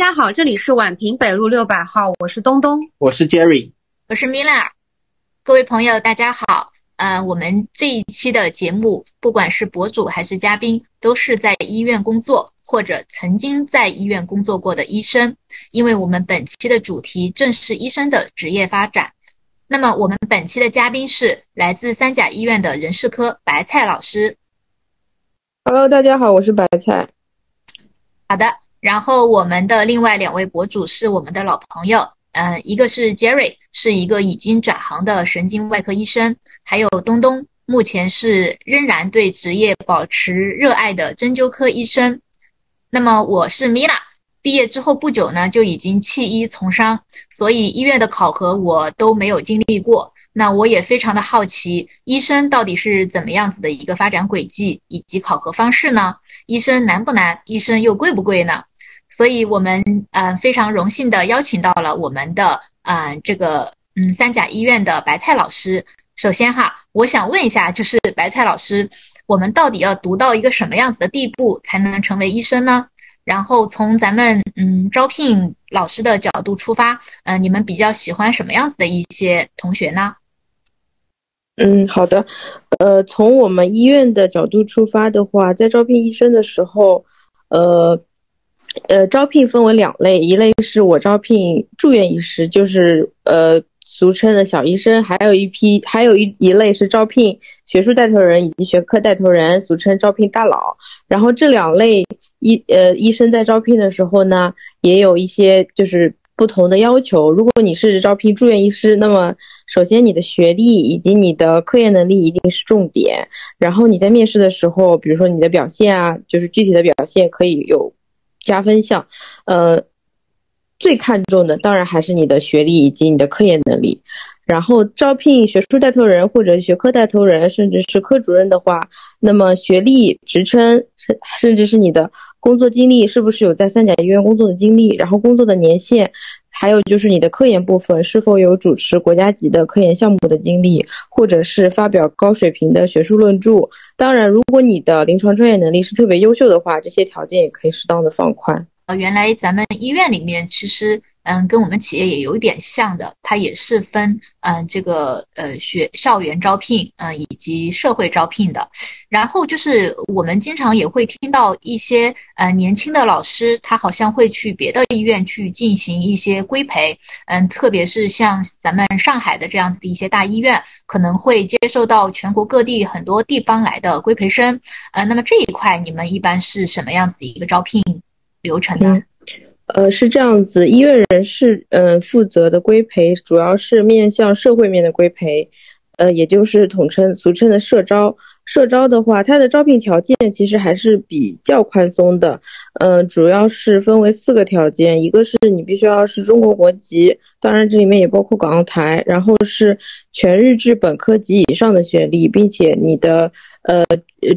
家好，这里是宛平北路六百号，我是东东，我是 Jerry，我是米拉。各位朋友，大家好。呃，我们这一期的节目，不管是博主还是嘉宾，都是在医院工作或者曾经在医院工作过的医生。因为我们本期的主题正是医生的职业发展。那么，我们本期的嘉宾是来自三甲医院的人事科白菜老师。Hello，大家好，我是白菜。好的，然后我们的另外两位博主是我们的老朋友。嗯，一个是 Jerry，是一个已经转行的神经外科医生，还有东东，目前是仍然对职业保持热爱的针灸科医生。那么我是 Mila，毕业之后不久呢就已经弃医从商，所以医院的考核我都没有经历过。那我也非常的好奇，医生到底是怎么样子的一个发展轨迹以及考核方式呢？医生难不难？医生又贵不贵呢？所以，我们嗯非常荣幸的邀请到了我们的嗯这个嗯三甲医院的白菜老师。首先哈，我想问一下，就是白菜老师，我们到底要读到一个什么样子的地步才能成为医生呢？然后从咱们嗯招聘老师的角度出发，嗯，你们比较喜欢什么样子的一些同学呢？嗯，好的，呃，从我们医院的角度出发的话，在招聘医生的时候，呃。呃，招聘分为两类，一类是我招聘住院医师，就是呃俗称的小医生，还有一批，还有一一类是招聘学术带头人以及学科带头人，俗称招聘大佬。然后这两类医呃医生在招聘的时候呢，也有一些就是不同的要求。如果你是招聘住院医师，那么首先你的学历以及你的科研能力一定是重点。然后你在面试的时候，比如说你的表现啊，就是具体的表现可以有。加分项，呃，最看重的当然还是你的学历以及你的科研能力。然后招聘学术带头人或者学科带头人，甚至是科主任的话，那么学历、职称，甚甚至是你的工作经历，是不是有在三甲医院工作的经历？然后工作的年限。还有就是你的科研部分是否有主持国家级的科研项目的经历，或者是发表高水平的学术论著。当然，如果你的临床专业能力是特别优秀的话，这些条件也可以适当的放宽。呃，原来咱们医院里面其实，嗯，跟我们企业也有点像的，它也是分，嗯，这个呃学校园招聘，嗯，以及社会招聘的。然后就是我们经常也会听到一些，呃，年轻的老师，他好像会去别的医院去进行一些规培，嗯，特别是像咱们上海的这样子的一些大医院，可能会接受到全国各地很多地方来的规培生。呃，那么这一块你们一般是什么样子的一个招聘？流程呢？呃，是这样子，医院人事嗯负责的规培主要是面向社会面的规培，呃，也就是统称俗称的社招。社招的话，它的招聘条件其实还是比较宽松的，嗯，主要是分为四个条件，一个是你必须要是中国国籍，当然这里面也包括港澳台，然后是全日制本科及以上的学历，并且你的呃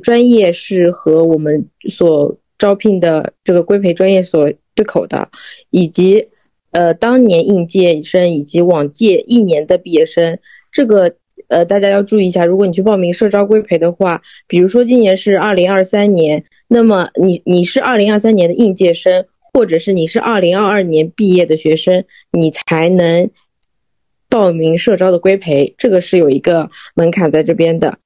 专业是和我们所招聘的这个规培专业所对口的，以及呃当年应届生以及往届一年的毕业生，这个呃大家要注意一下，如果你去报名社招规培的话，比如说今年是二零二三年，那么你你是二零二三年的应届生，或者是你是二零二二年毕业的学生，你才能报名社招的规培，这个是有一个门槛在这边的。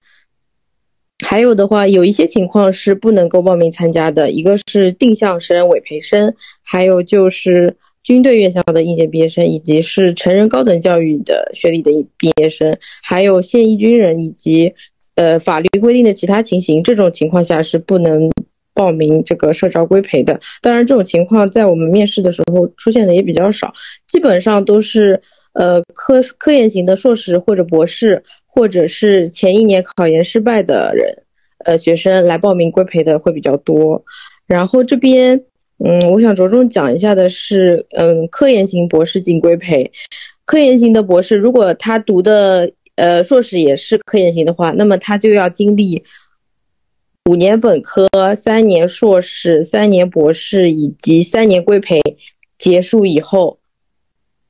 还有的话，有一些情况是不能够报名参加的，一个是定向生、委培生，还有就是军队院校的应届毕业生，以及是成人高等教育的学历的毕业生，还有现役军人以及呃法律规定的其他情形，这种情况下是不能报名这个社招规培的。当然，这种情况在我们面试的时候出现的也比较少，基本上都是呃科科研型的硕士或者博士。或者是前一年考研失败的人，呃，学生来报名规培的会比较多。然后这边，嗯，我想着重讲一下的是，嗯，科研型博士进规培。科研型的博士，如果他读的呃硕士也是科研型的话，那么他就要经历五年本科、三年硕士、三年博士以及三年规培结束以后，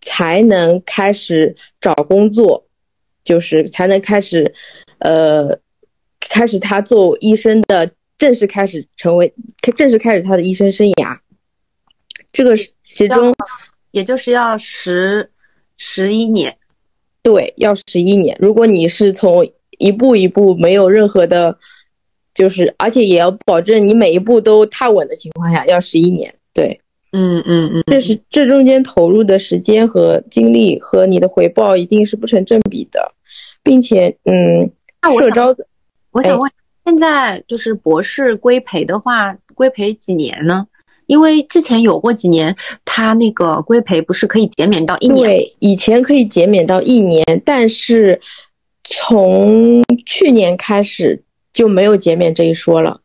才能开始找工作。就是才能开始，呃，开始他做医生的正式开始成为正式开始他的医生生涯。这个其中也就是要十十一年，对，要十一年。如果你是从一步一步没有任何的，就是而且也要保证你每一步都踏稳的情况下，要十一年。对，嗯嗯嗯，这是这中间投入的时间和精力和你的回报一定是不成正比的，并且，嗯，那我社招的，我想问，现在就是博士规培的话，规培几年呢？因为之前有过几年，他那个规培不是可以减免到一年？对，以前可以减免到一年，但是从去年开始就没有减免这一说了。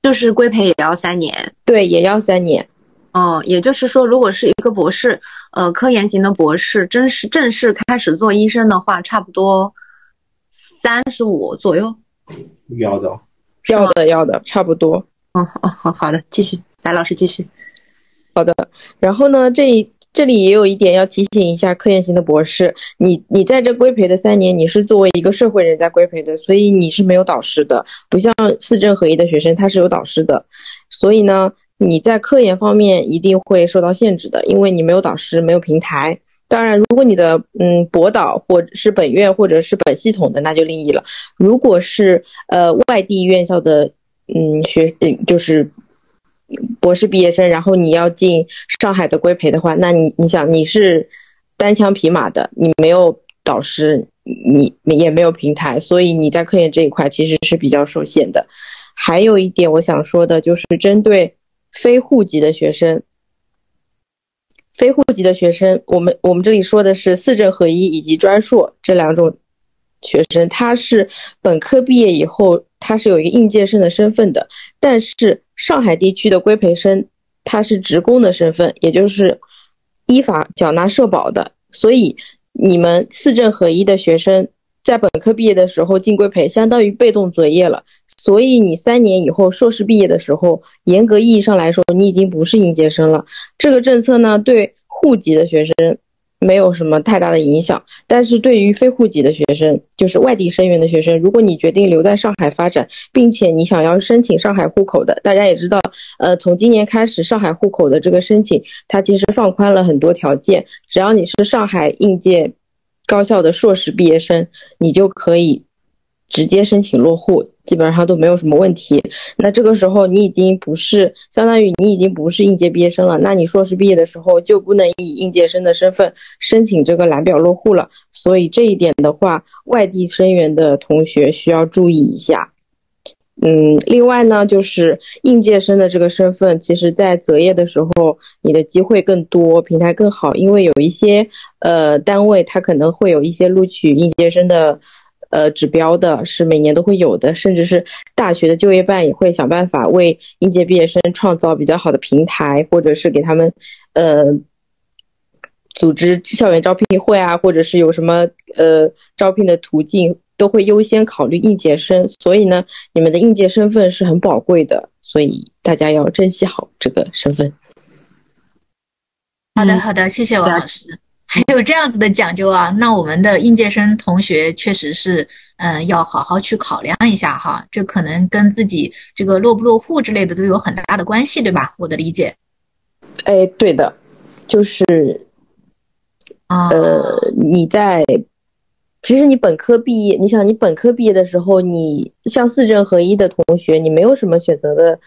就是规培也要三年，对，也要三年。哦，也就是说，如果是一个博士，呃，科研型的博士，正式正式开始做医生的话，差不多三十五左右。要的，要的，要的，差不多。哦哦，好好的，继续，白老师继续。好的，然后呢，这这里也有一点要提醒一下科研型的博士，你你在这规培的三年，你是作为一个社会人在规培的，所以你是没有导师的，不像四证合一的学生他是有导师的，所以呢，你在科研方面一定会受到限制的，因为你没有导师，没有平台。当然，如果你的嗯博导或者是本院或者是本系统的，那就另议了。如果是呃外地院校的嗯学嗯就是博士毕业生，然后你要进上海的规培的话，那你你想你是单枪匹马的，你没有导师，你也没有平台，所以你在科研这一块其实是比较受限的。还有一点我想说的就是针对非户籍的学生。非户籍的学生，我们我们这里说的是四证合一以及专硕这两种学生，他是本科毕业以后，他是有一个应届生的身份的。但是上海地区的规培生，他是职工的身份，也就是依法缴纳社保的。所以你们四证合一的学生，在本科毕业的时候进规培，相当于被动择业了。所以你三年以后硕士毕业的时候，严格意义上来说，你已经不是应届生了。这个政策呢，对户籍的学生没有什么太大的影响，但是对于非户籍的学生，就是外地生源的学生，如果你决定留在上海发展，并且你想要申请上海户口的，大家也知道，呃，从今年开始，上海户口的这个申请，它其实放宽了很多条件，只要你是上海应届高校的硕士毕业生，你就可以直接申请落户。基本上都没有什么问题。那这个时候你已经不是相当于你已经不是应届毕业生了，那你硕士毕业的时候就不能以应届生的身份申请这个蓝表落户了。所以这一点的话，外地生源的同学需要注意一下。嗯，另外呢，就是应届生的这个身份，其实在择业的时候，你的机会更多，平台更好，因为有一些呃单位它可能会有一些录取应届生的。呃，指标的是每年都会有的，甚至是大学的就业办也会想办法为应届毕业生创造比较好的平台，或者是给他们呃组织校园招聘会啊，或者是有什么呃招聘的途径，都会优先考虑应届生。所以呢，你们的应届身份是很宝贵的，所以大家要珍惜好这个身份。好的，好的，谢谢王老师。还有这样子的讲究啊，那我们的应届生同学确实是，嗯，要好好去考量一下哈，这可能跟自己这个落不落户之类的都有很大的关系，对吧？我的理解。哎，对的，就是，呃，你在，其实你本科毕业，你想你本科毕业的时候，你像四证合一的同学，你没有什么选择的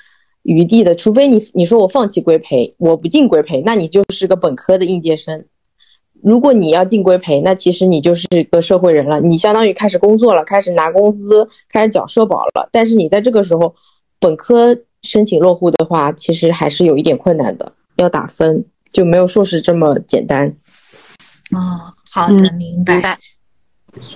余地的，除非你你说我放弃规培，我不进规培，那你就是个本科的应届生。如果你要进规培，那其实你就是一个社会人了，你相当于开始工作了，开始拿工资，开始缴社保了。但是你在这个时候，本科申请落户的话，其实还是有一点困难的，要打分，就没有硕士这么简单。哦，好的，明白。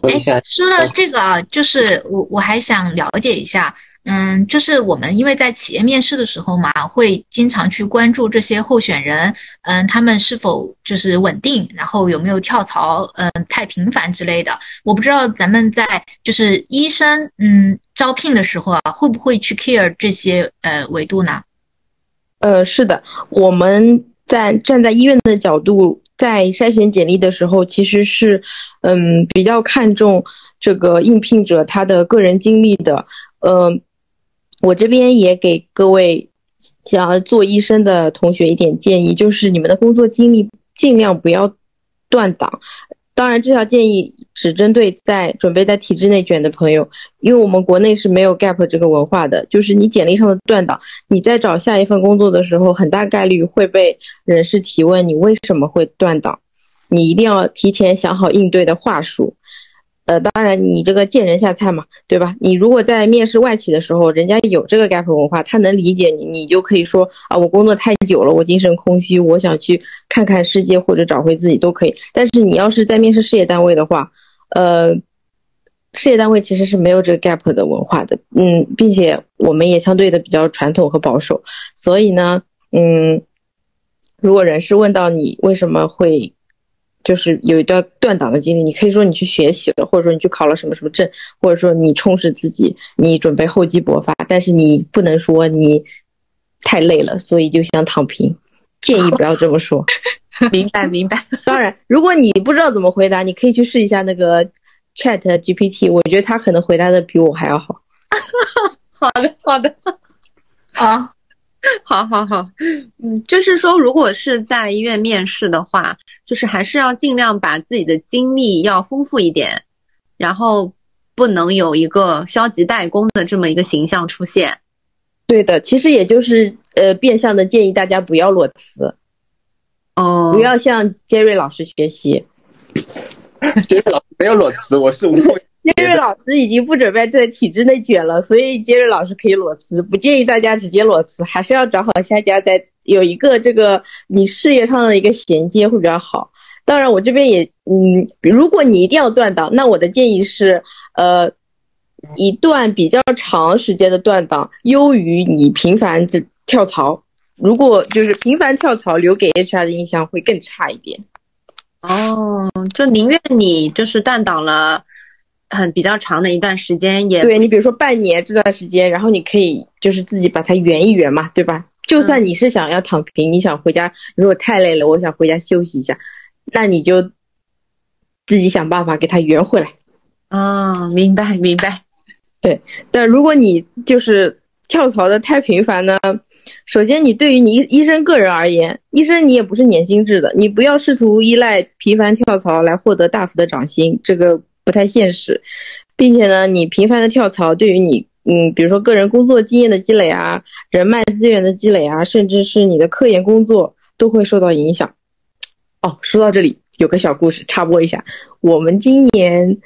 哎，说到这个啊，就是我我还想了解一下。嗯，就是我们因为在企业面试的时候嘛，会经常去关注这些候选人，嗯，他们是否就是稳定，然后有没有跳槽，嗯，太频繁之类的。我不知道咱们在就是医生，嗯，招聘的时候啊，会不会去 care 这些呃维度呢？呃，是的，我们在站在医院的角度，在筛选简历的时候，其实是嗯比较看重这个应聘者他的个人经历的，嗯。我这边也给各位想要做医生的同学一点建议，就是你们的工作经历尽量不要断档。当然，这条建议只针对在准备在体制内卷的朋友，因为我们国内是没有 gap 这个文化的。就是你简历上的断档，你在找下一份工作的时候，很大概率会被人事提问你为什么会断档，你一定要提前想好应对的话术。呃，当然，你这个见人下菜嘛，对吧？你如果在面试外企的时候，人家有这个 gap 文化，他能理解你，你就可以说啊，我工作太久了，我精神空虚，我想去看看世界或者找回自己都可以。但是你要是在面试事业单位的话，呃，事业单位其实是没有这个 gap 的文化的，嗯，并且我们也相对的比较传统和保守，所以呢，嗯，如果人事问到你为什么会。就是有一段断档的经历，你可以说你去学习了，或者说你去考了什么什么证，或者说你充实自己，你准备厚积薄发，但是你不能说你太累了，所以就想躺平。建议不要这么说。明白明白。当然，如果你不知道怎么回答，你可以去试一下那个 Chat GPT，我觉得他可能回答的比我还要好。好的好的。啊。好好好，嗯，就是说，如果是在医院面试的话，就是还是要尽量把自己的经历要丰富一点，然后不能有一个消极怠工的这么一个形象出现。对的，其实也就是呃，变相的建议大家不要裸辞，哦，不要向杰瑞老师学习。杰瑞老师没有裸辞，我是无。杰瑞老师已经不准备在体制内卷了，所以杰瑞老师可以裸辞，不建议大家直接裸辞，还是要找好下家，在有一个这个你事业上的一个衔接会比较好。当然，我这边也，嗯，如果你一定要断档，那我的建议是，呃，一段比较长时间的断档，优于你频繁的跳槽。如果就是频繁跳槽，留给 HR 的印象会更差一点。哦，就宁愿你就是断档了。很比较长的一段时间，也对你比如说半年这段时间，然后你可以就是自己把它圆一圆嘛，对吧？就算你是想要躺平，你想回家，如果太累了，我想回家休息一下，那你就自己想办法给它圆回来。啊，明白明白。对，但如果你就是跳槽的太频繁呢，首先你对于你医生个人而言，医生你也不是年薪制的，你不要试图依赖频繁跳槽来获得大幅的涨薪，这个。不太现实，并且呢，你频繁的跳槽对于你，嗯，比如说个人工作经验的积累啊，人脉资源的积累啊，甚至是你的科研工作都会受到影响。哦，说到这里有个小故事插播一下，我们今年，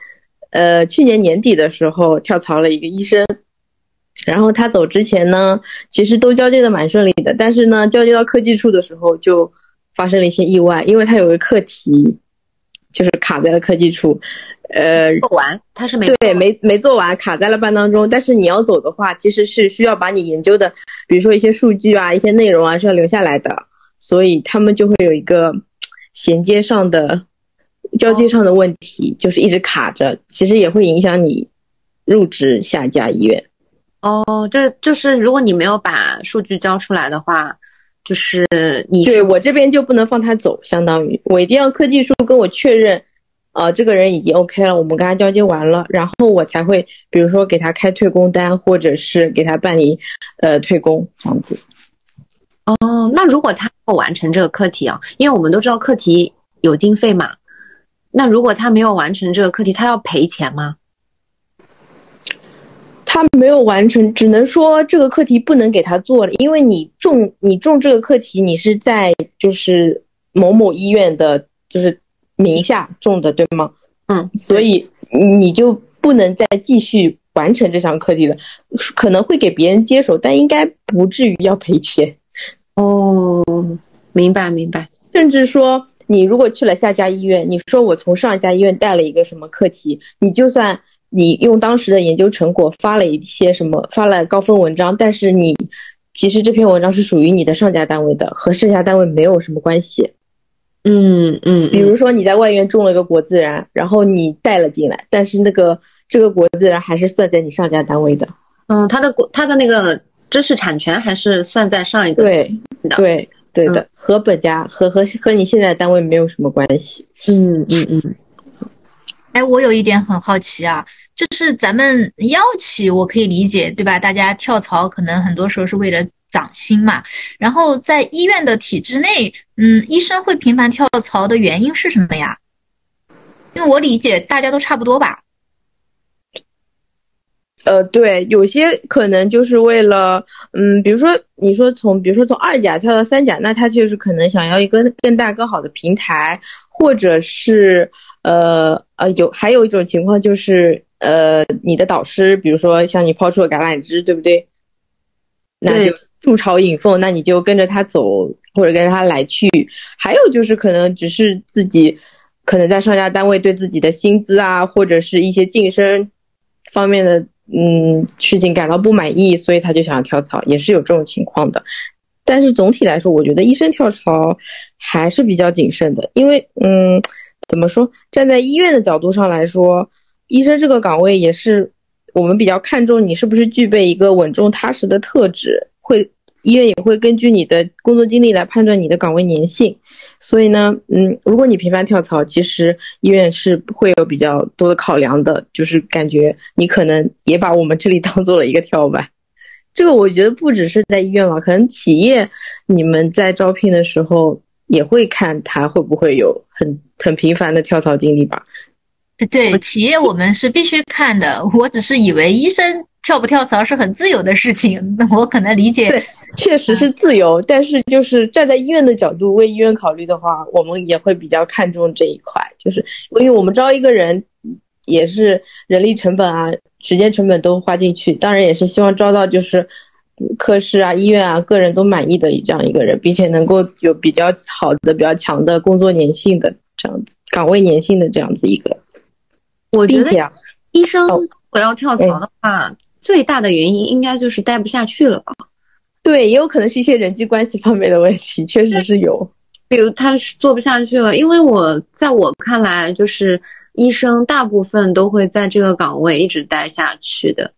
呃，去年年底的时候跳槽了一个医生，然后他走之前呢，其实都交接的蛮顺利的，但是呢，交接到科技处的时候就发生了一些意外，因为他有个课题，就是卡在了科技处。呃，做完他是没对，没没做完，卡在了半当中。但是你要走的话，其实是需要把你研究的，比如说一些数据啊、一些内容啊，是要留下来的。所以他们就会有一个衔接上的、交接上的问题，就是一直卡着。其实也会影响你入职下家医院。哦，对就是如果你没有把数据交出来的话，就是你对我这边就不能放他走，相当于我一定要科技叔跟我确认。呃，这个人已经 OK 了，我们跟他交接完了，然后我才会，比如说给他开退工单，或者是给他办理呃退工这样子。哦，那如果他没有完成这个课题啊，因为我们都知道课题有经费嘛，那如果他没有完成这个课题，他要赔钱吗？他没有完成，只能说这个课题不能给他做了，因为你中你中这个课题，你是在就是某某医院的，就是。名下中的对吗？嗯，所以你就不能再继续完成这项课题了，可能会给别人接手，但应该不至于要赔钱。哦，明白明白。甚至说，你如果去了下家医院，你说我从上一家医院带了一个什么课题，你就算你用当时的研究成果发了一些什么，发了高分文章，但是你其实这篇文章是属于你的上家单位的，和这家单位没有什么关系。嗯嗯，比如说你在外院种了个果自然，然后你带了进来，但是那个这个果自然还是算在你上家单位的。嗯，他的果他的那个知识产权还是算在上一个。对对对的，和本家和和和你现在单位没有什么关系。嗯嗯嗯。哎，我有一点很好奇啊，就是咱们药企我可以理解，对吧？大家跳槽可能很多时候是为了涨薪嘛。然后在医院的体制内，嗯，医生会频繁跳槽的原因是什么呀？因为我理解大家都差不多吧。呃，对，有些可能就是为了，嗯，比如说你说从，比如说从二甲跳到三甲，那他就是可能想要一个更大更好的平台，或者是，呃呃，有还有一种情况就是，呃，你的导师，比如说向你抛出了橄榄枝，对不对？那就筑巢引凤，那你就跟着他走，或者跟着他来去。还有就是可能只是自己，可能在上家单位对自己的薪资啊，或者是一些晋升方面的。嗯，事情感到不满意，所以他就想要跳槽，也是有这种情况的。但是总体来说，我觉得医生跳槽还是比较谨慎的，因为嗯，怎么说，站在医院的角度上来说，医生这个岗位也是我们比较看重你是不是具备一个稳重踏实的特质，会医院也会根据你的工作经历来判断你的岗位粘性。所以呢，嗯，如果你频繁跳槽，其实医院是会有比较多的考量的，就是感觉你可能也把我们这里 当做了一个跳板。这个我觉得不只是在医院吧，可能企业你们在招聘的时候也会看他会不会有很很频繁的跳槽经历吧。对，企业我们是必须看的。我只是以为医生。跳不跳槽是很自由的事情，那我可能理解。对，确实是自由，但是就是站在医院的角度为医院考虑的话，我们也会比较看重这一块，就是因为我们招一个人，也是人力成本啊、时间成本都花进去，当然也是希望招到就是科室啊、医院啊、个人都满意的这样一个人，并且能够有比较好的、比较强的工作粘性的这样子岗位粘性的这样子一个。我觉得医生我要跳槽的话。最大的原因应该就是待不下去了吧？对，也有可能是一些人际关系方面的问题，确实是有。比如他是做不下去了，因为我在我看来，就是医生大部分都会在这个岗位一直待下去的。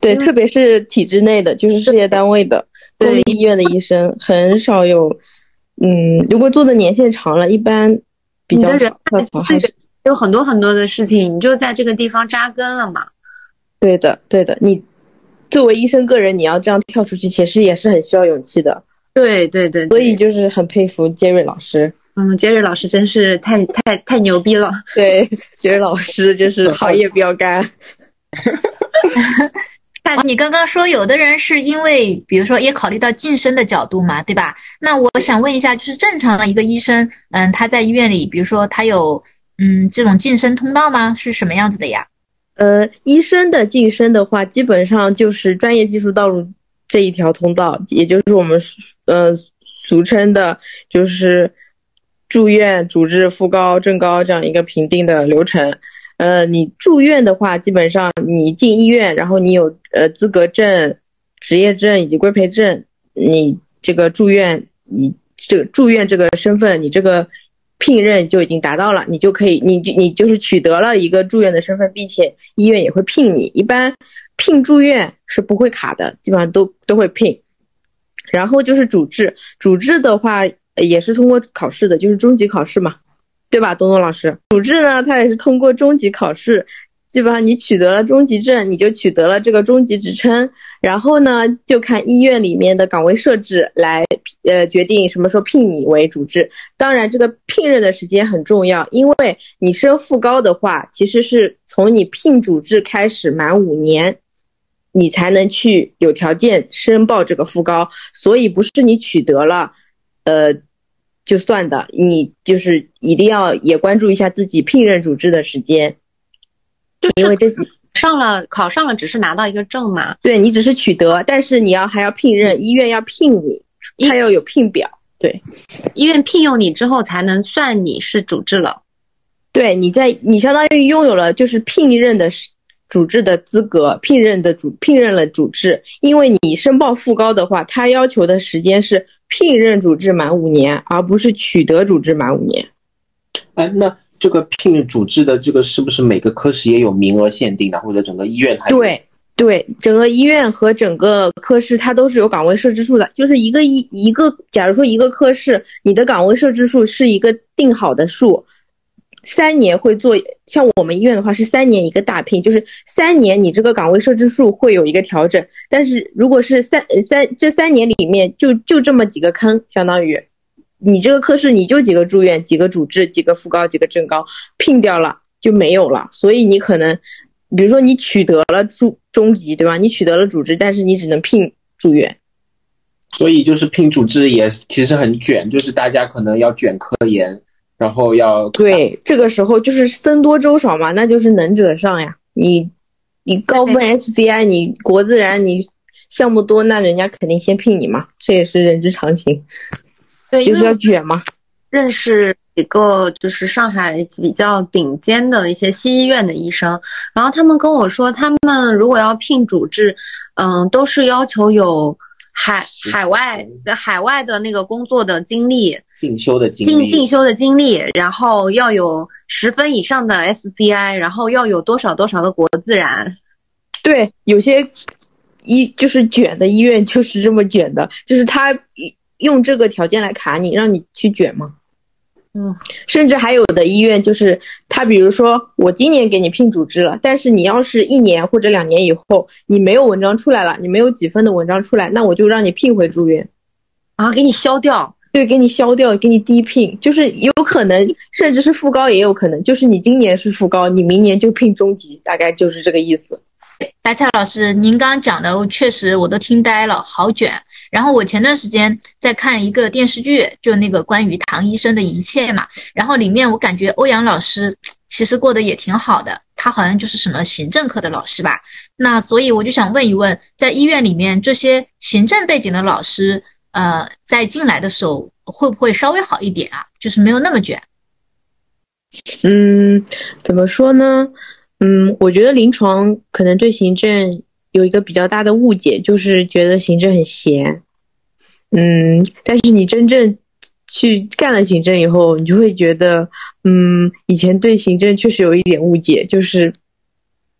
对，特别是体制内的，就是事业单位的公立医院的医生，很少有。嗯，如果做的年限长了，一般比较少。还是有很多很多的事情，你就在这个地方扎根了嘛。对的，对的。你作为医生个人，你要这样跳出去，其实也是很需要勇气的。对对对，所以就是很佩服杰瑞老师。嗯，杰瑞老师真是太太太牛逼了。对，杰瑞老师就是行业标杆。你刚刚说有的人是因为，比如说也考虑到晋升的角度嘛，对吧？那我想问一下，就是正常的一个医生，嗯，他在医院里，比如说他有嗯这种晋升通道吗？是什么样子的呀？呃，医生的晋升的话，基本上就是专业技术道路这一条通道，也就是我们呃俗称的，就是住院、主治、副高、正高这样一个评定的流程。呃，你住院的话，基本上你进医院，然后你有呃资格证、执业证以及规培证，你这个住院，你这个住院这个身份，你这个。聘任就已经达到了，你就可以，你就你就是取得了一个住院的身份，并且医院也会聘你。一般聘住院是不会卡的，基本上都都会聘。然后就是主治，主治的话也是通过考试的，就是中级考试嘛，对吧，东东老师？主治呢，他也是通过中级考试。基本上你取得了中级证，你就取得了这个中级职称，然后呢，就看医院里面的岗位设置来，呃，决定什么时候聘你为主治。当然，这个聘任的时间很重要，因为你升副高的话，其实是从你聘主治开始满五年，你才能去有条件申报这个副高，所以不是你取得了，呃，就算的，你就是一定要也关注一下自己聘任主治的时间就。因为这上了考上了，只是拿到一个证嘛。对你只是取得，但是你要还要聘任，医院要聘你，他要有聘表。对，医院聘用你之后，才能算你是主治了。对，你在你相当于拥有了就是聘任的主治的资格，聘任的主聘任了主治。因为你申报副高的话，他要求的时间是聘任主治满五年，而不是取得主治满五年。哎，那。这个聘主治的这个是不是每个科室也有名额限定的，或者整个医院还对对，整个医院和整个科室它都是有岗位设置数的，就是一个一一个，假如说一个科室你的岗位设置数是一个定好的数，三年会做，像我们医院的话是三年一个大聘，就是三年你这个岗位设置数会有一个调整，但是如果是三三这三年里面就就这么几个坑，相当于你这个科室你就几个住院、几个主治、几个副高、几个正高，聘掉了就没有了，所以你可能，比如说你取得了住中级，对吧？你取得了主治，但是你只能聘住院。所以就是聘主治也其实很卷，就是大家可能要卷科研，然后要对，这个时候就是僧多粥少嘛，那就是能者上呀。你你高分 SCI，你国自然你项目多，那人家肯定先聘你嘛，这也是人之常情。对，就是要卷嘛。认识几个就是上海比较顶尖的一些西医院的医生，然后他们跟我说，他们如果要聘主治，嗯，都是要求有。海海外的海外的那个工作的经历，进修的经历，进进修的经历，然后要有十分以上的 SCI，然后要有多少多少的国自然。对，有些医就是卷的医院就是这么卷的，就是他用这个条件来卡你，让你去卷嘛。嗯，甚至还有的医院就是他，比如说我今年给你聘主治了，但是你要是一年或者两年以后你没有文章出来了，你没有几分的文章出来，那我就让你聘回住院，啊，给你消掉，对，给你消掉，给你低聘，就是有可能，甚至是副高也有可能，就是你今年是副高，你明年就聘中级，大概就是这个意思。白菜老师，您刚刚讲的确实我都听呆了，好卷。然后我前段时间在看一个电视剧，就那个关于唐医生的一切嘛。然后里面我感觉欧阳老师其实过得也挺好的，他好像就是什么行政科的老师吧。那所以我就想问一问，在医院里面这些行政背景的老师，呃，在进来的时候会不会稍微好一点啊？就是没有那么卷。嗯，怎么说呢？嗯，我觉得临床可能对行政有一个比较大的误解，就是觉得行政很闲。嗯，但是你真正去干了行政以后，你就会觉得，嗯，以前对行政确实有一点误解，就是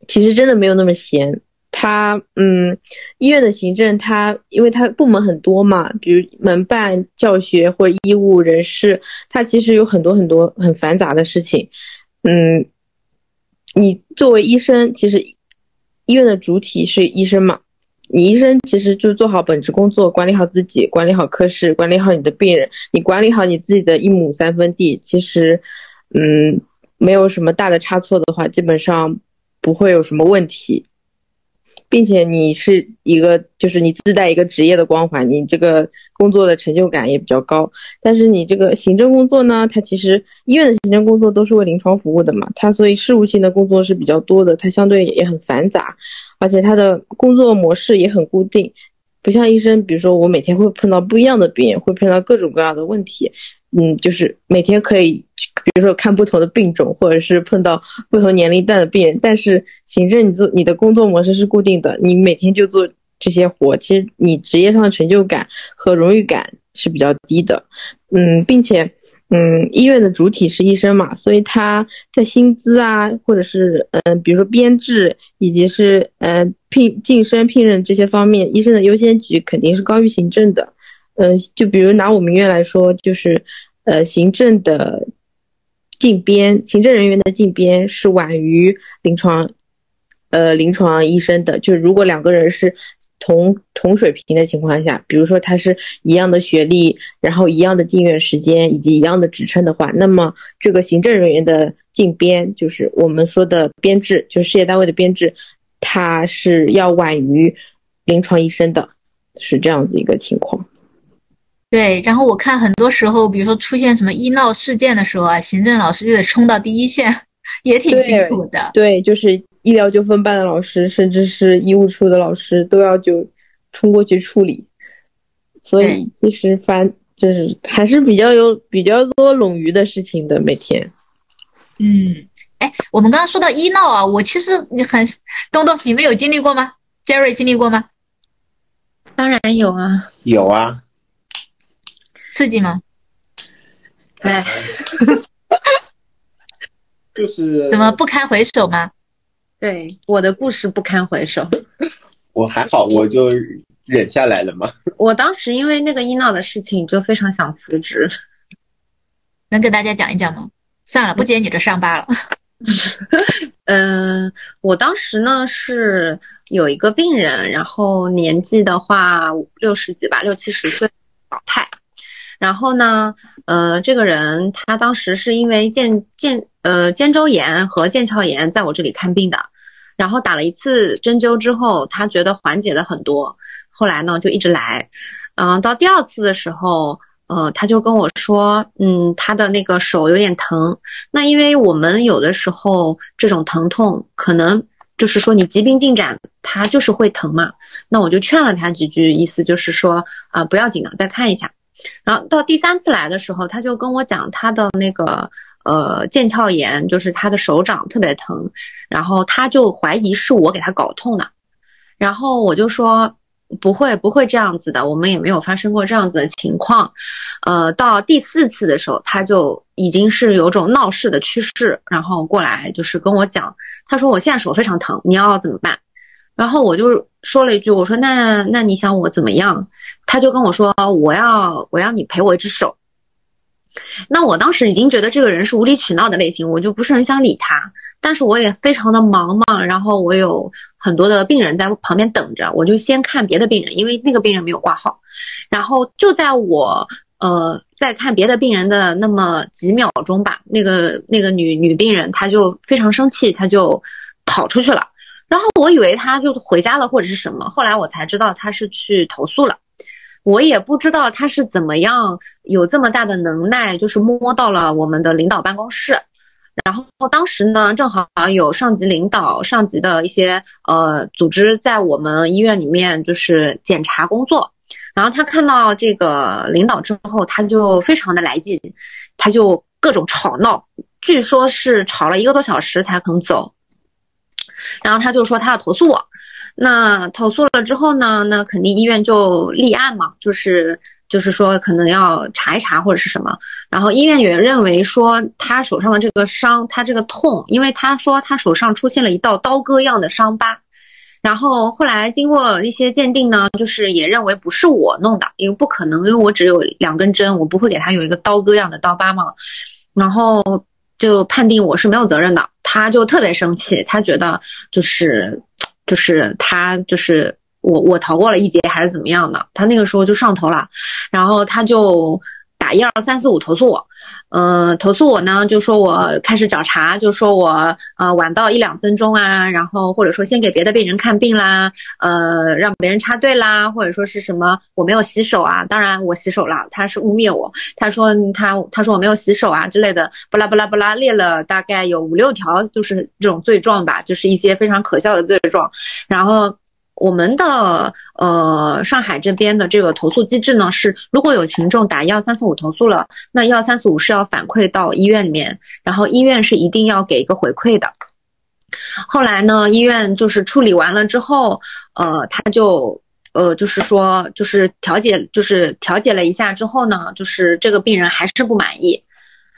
其实真的没有那么闲。他，嗯，医院的行政，他因为他部门很多嘛，比如门办、教学或医务、人事，他其实有很多很多很繁杂的事情。嗯。你作为医生，其实医院的主体是医生嘛？你医生其实就做好本职工作，管理好自己，管理好科室，管理好你的病人，你管理好你自己的一亩三分地，其实，嗯，没有什么大的差错的话，基本上不会有什么问题。并且你是一个，就是你自带一个职业的光环，你这个工作的成就感也比较高。但是你这个行政工作呢，它其实医院的行政工作都是为临床服务的嘛，它所以事务性的工作是比较多的，它相对也很繁杂，而且它的工作模式也很固定，不像医生，比如说我每天会碰到不一样的病，会碰到各种各样的问题。嗯，就是每天可以，比如说看不同的病种，或者是碰到不同年龄段的病人。但是行政你做你的工作模式是固定的，你每天就做这些活，其实你职业上的成就感和荣誉感是比较低的。嗯，并且，嗯，医院的主体是医生嘛，所以他在薪资啊，或者是嗯，比如说编制以及是呃聘晋升聘任这些方面，医生的优先级肯定是高于行政的。嗯，就比如拿我们医院来说，就是，呃，行政的进编，行政人员的进编是晚于临床，呃，临床医生的。就是如果两个人是同同水平的情况下，比如说他是一样的学历，然后一样的进院时间以及一样的职称的话，那么这个行政人员的进编，就是我们说的编制，就是事业单位的编制，它是要晚于临床医生的，是这样子一个情况。对，然后我看很多时候，比如说出现什么医闹事件的时候啊，行政老师就得冲到第一线，也挺辛苦的。对，就是医疗纠纷办的老师，甚至是医务处的老师，都要就冲过去处理。所以其实反就是还是比较有比较多冗余的事情的每天。嗯，哎，我们刚刚说到医闹啊，我其实你很东东，你们有经历过吗？Jerry 经历过吗？当然有啊，有啊。刺激吗？哎，就是怎么不堪回首吗？对，我的故事不堪回首。我还好，我就忍下来了嘛。我当时因为那个医闹的事情，就非常想辞职。能给大家讲一讲吗？算了，不揭你的伤疤了。嗯，我当时呢是有一个病人，然后年纪的话六十几吧，六七十岁老太。然后呢，呃，这个人他当时是因为肩肩呃肩周炎和腱鞘炎在我这里看病的，然后打了一次针灸之后，他觉得缓解了很多，后来呢就一直来，嗯，到第二次的时候。呃，他就跟我说，嗯，他的那个手有点疼。那因为我们有的时候这种疼痛，可能就是说你疾病进展，他就是会疼嘛。那我就劝了他几句，意思就是说啊，不要紧的，再看一下。然后到第三次来的时候，他就跟我讲他的那个呃腱鞘炎，就是他的手掌特别疼，然后他就怀疑是我给他搞痛的。然后我就说。不会，不会这样子的，我们也没有发生过这样子的情况。呃，到第四次的时候，他就已经是有种闹事的趋势，然后过来就是跟我讲，他说我现在手非常疼，你要怎么办？然后我就说了一句，我说那那你想我怎么样？他就跟我说我要我要你赔我一只手。那我当时已经觉得这个人是无理取闹的类型，我就不是很想理他。但是我也非常的忙嘛，然后我有很多的病人在旁边等着，我就先看别的病人，因为那个病人没有挂号。然后就在我呃在看别的病人的那么几秒钟吧，那个那个女女病人她就非常生气，她就跑出去了。然后我以为她就回家了或者是什么，后来我才知道她是去投诉了。我也不知道他是怎么样有这么大的能耐，就是摸到了我们的领导办公室。然后当时呢，正好有上级领导、上级的一些呃组织在我们医院里面就是检查工作，然后他看到这个领导之后，他就非常的来劲，他就各种吵闹，据说是吵了一个多小时才肯走，然后他就说他要投诉我，那投诉了之后呢，那肯定医院就立案嘛，就是。就是说，可能要查一查或者是什么，然后医院也认为说他手上的这个伤，他这个痛，因为他说他手上出现了一道刀割样的伤疤，然后后来经过一些鉴定呢，就是也认为不是我弄的，因为不可能，因为我只有两根针，我不会给他有一个刀割样的刀疤嘛，然后就判定我是没有责任的，他就特别生气，他觉得就是就是他就是。我我逃过了一劫还是怎么样的？他那个时候就上头了，然后他就打一二三四五投诉我，嗯，投诉我呢就说我开始找茬，就说我呃晚到一两分钟啊，然后或者说先给别的病人看病啦，呃让别人插队啦，或者说是什么我没有洗手啊，当然我洗手了，他是污蔑我，他说他他说我没有洗手啊之类的，巴拉巴拉巴拉列了大概有五六条，就是这种罪状吧，就是一些非常可笑的罪状，然后。我们的呃上海这边的这个投诉机制呢，是如果有群众打幺三四五投诉了，那幺三四五是要反馈到医院里面，然后医院是一定要给一个回馈的。后来呢，医院就是处理完了之后，呃，他就呃就是说就是调解就是调解了一下之后呢，就是这个病人还是不满意，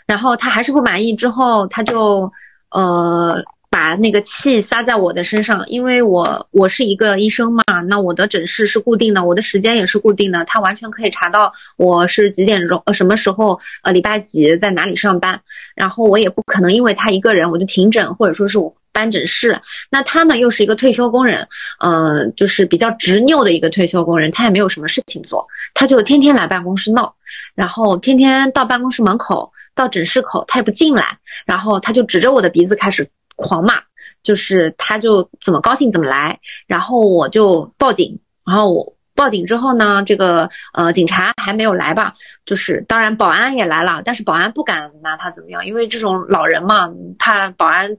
然后他还是不满意之后，他就呃。把那个气撒在我的身上，因为我我是一个医生嘛，那我的诊室是固定的，我的时间也是固定的，他完全可以查到我是几点钟呃什么时候呃礼拜几在哪里上班，然后我也不可能因为他一个人我就停诊或者说是我搬诊室，那他呢又是一个退休工人，呃就是比较执拗的一个退休工人，他也没有什么事情做，他就天天来办公室闹，然后天天到办公室门口到诊室口他也不进来，然后他就指着我的鼻子开始。狂骂，就是他就怎么高兴怎么来，然后我就报警，然后我报警之后呢，这个呃警察还没有来吧，就是当然保安也来了，但是保安不敢拿他怎么样，因为这种老人嘛，他保安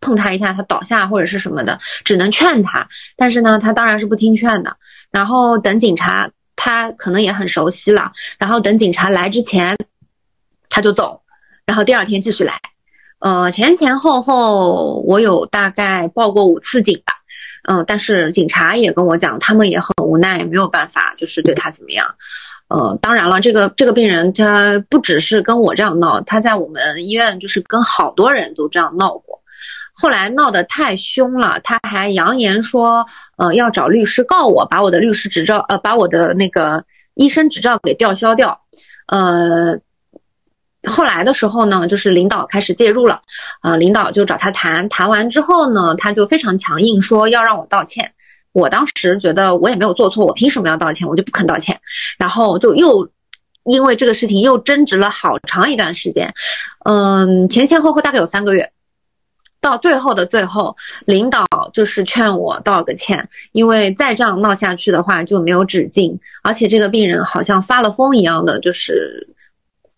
碰他一下他倒下或者是什么的，只能劝他，但是呢他当然是不听劝的，然后等警察他可能也很熟悉了，然后等警察来之前他就走，然后第二天继续来。呃，前前后后我有大概报过五次警吧，嗯，但是警察也跟我讲，他们也很无奈，没有办法，就是对他怎么样。呃，当然了，这个这个病人他不只是跟我这样闹，他在我们医院就是跟好多人都这样闹过。后来闹得太凶了，他还扬言说，呃，要找律师告我，把我的律师执照，呃，把我的那个医生执照给吊销掉，呃。后来的时候呢，就是领导开始介入了，呃，领导就找他谈，谈完之后呢，他就非常强硬，说要让我道歉。我当时觉得我也没有做错，我凭什么要道歉？我就不肯道歉。然后就又因为这个事情又争执了好长一段时间，嗯，前前后后大概有三个月。到最后的最后，领导就是劝我道个歉，因为再这样闹下去的话就没有止境，而且这个病人好像发了疯一样的，就是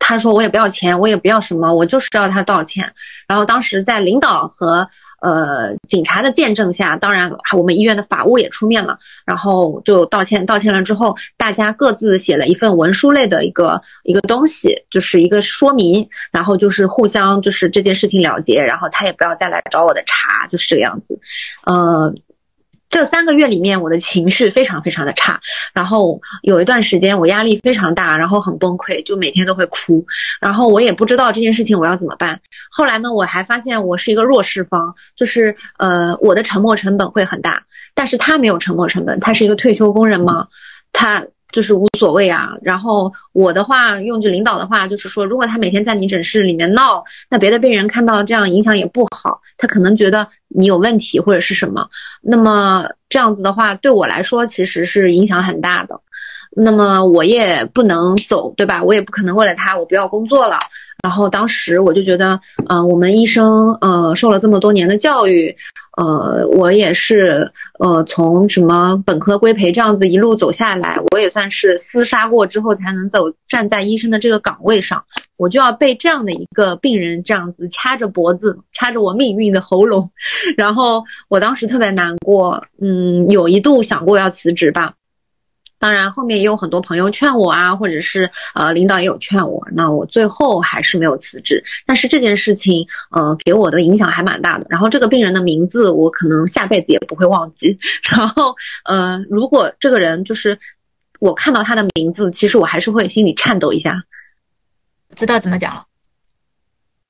他说我也不要钱，我也不要什么，我就是要他道歉。然后当时在领导和。呃，警察的见证下，当然我们医院的法务也出面了，然后就道歉。道歉了之后，大家各自写了一份文书类的一个一个东西，就是一个说明，然后就是互相就是这件事情了结，然后他也不要再来找我的茬，就是这个样子。呃。这三个月里面，我的情绪非常非常的差，然后有一段时间我压力非常大，然后很崩溃，就每天都会哭，然后我也不知道这件事情我要怎么办。后来呢，我还发现我是一个弱势方，就是呃我的沉默成本会很大，但是他没有沉默成本，他是一个退休工人嘛，他。就是无所谓啊，然后我的话用句领导的话就是说，如果他每天在你诊室里面闹，那别的病人看到这样影响也不好，他可能觉得你有问题或者是什么，那么这样子的话对我来说其实是影响很大的，那么我也不能走，对吧？我也不可能为了他我不要工作了。然后当时我就觉得，嗯，我们医生呃受了这么多年的教育。呃，我也是，呃，从什么本科规培这样子一路走下来，我也算是厮杀过之后才能走站在医生的这个岗位上，我就要被这样的一个病人这样子掐着脖子，掐着我命运的喉咙，然后我当时特别难过，嗯，有一度想过要辞职吧。当然，后面也有很多朋友劝我啊，或者是呃领导也有劝我，那我最后还是没有辞职。但是这件事情，呃，给我的影响还蛮大的。然后这个病人的名字，我可能下辈子也不会忘记。然后，呃，如果这个人就是我看到他的名字，其实我还是会心里颤抖一下。知道怎么讲了，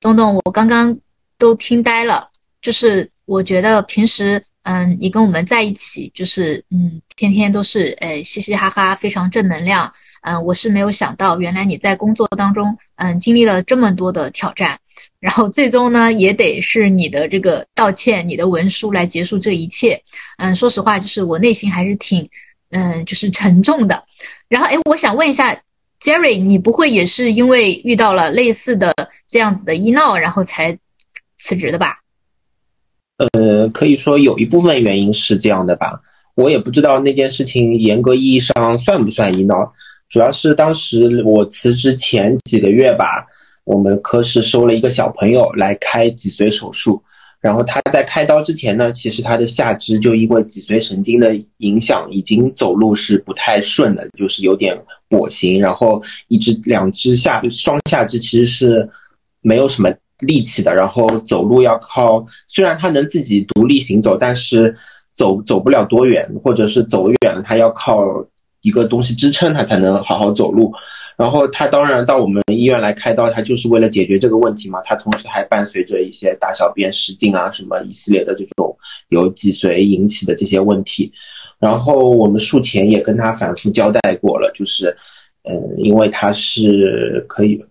东东，我刚刚都听呆了。就是我觉得平时。嗯，你跟我们在一起，就是嗯，天天都是诶嘻嘻哈哈，非常正能量。嗯，我是没有想到，原来你在工作当中，嗯，经历了这么多的挑战，然后最终呢，也得是你的这个道歉，你的文书来结束这一切。嗯，说实话，就是我内心还是挺，嗯，就是沉重的。然后，哎，我想问一下，Jerry，你不会也是因为遇到了类似的这样子的医闹，然后才辞职的吧？呃，可以说有一部分原因是这样的吧，我也不知道那件事情严格意义上算不算医闹，主要是当时我辞职前几个月吧，我们科室收了一个小朋友来开脊髓手术，然后他在开刀之前呢，其实他的下肢就因为脊髓神经的影响，已经走路是不太顺的，就是有点跛行，然后一只两只下双下肢其实是没有什么。力气的，然后走路要靠，虽然他能自己独立行走，但是走走不了多远，或者是走远了，他要靠一个东西支撑，他才能好好走路。然后他当然到我们医院来开刀，他就是为了解决这个问题嘛。他同时还伴随着一些大小便失禁啊，什么一系列的这种由脊髓引起的这些问题。然后我们术前也跟他反复交代过了，就是，嗯，因为他是可以。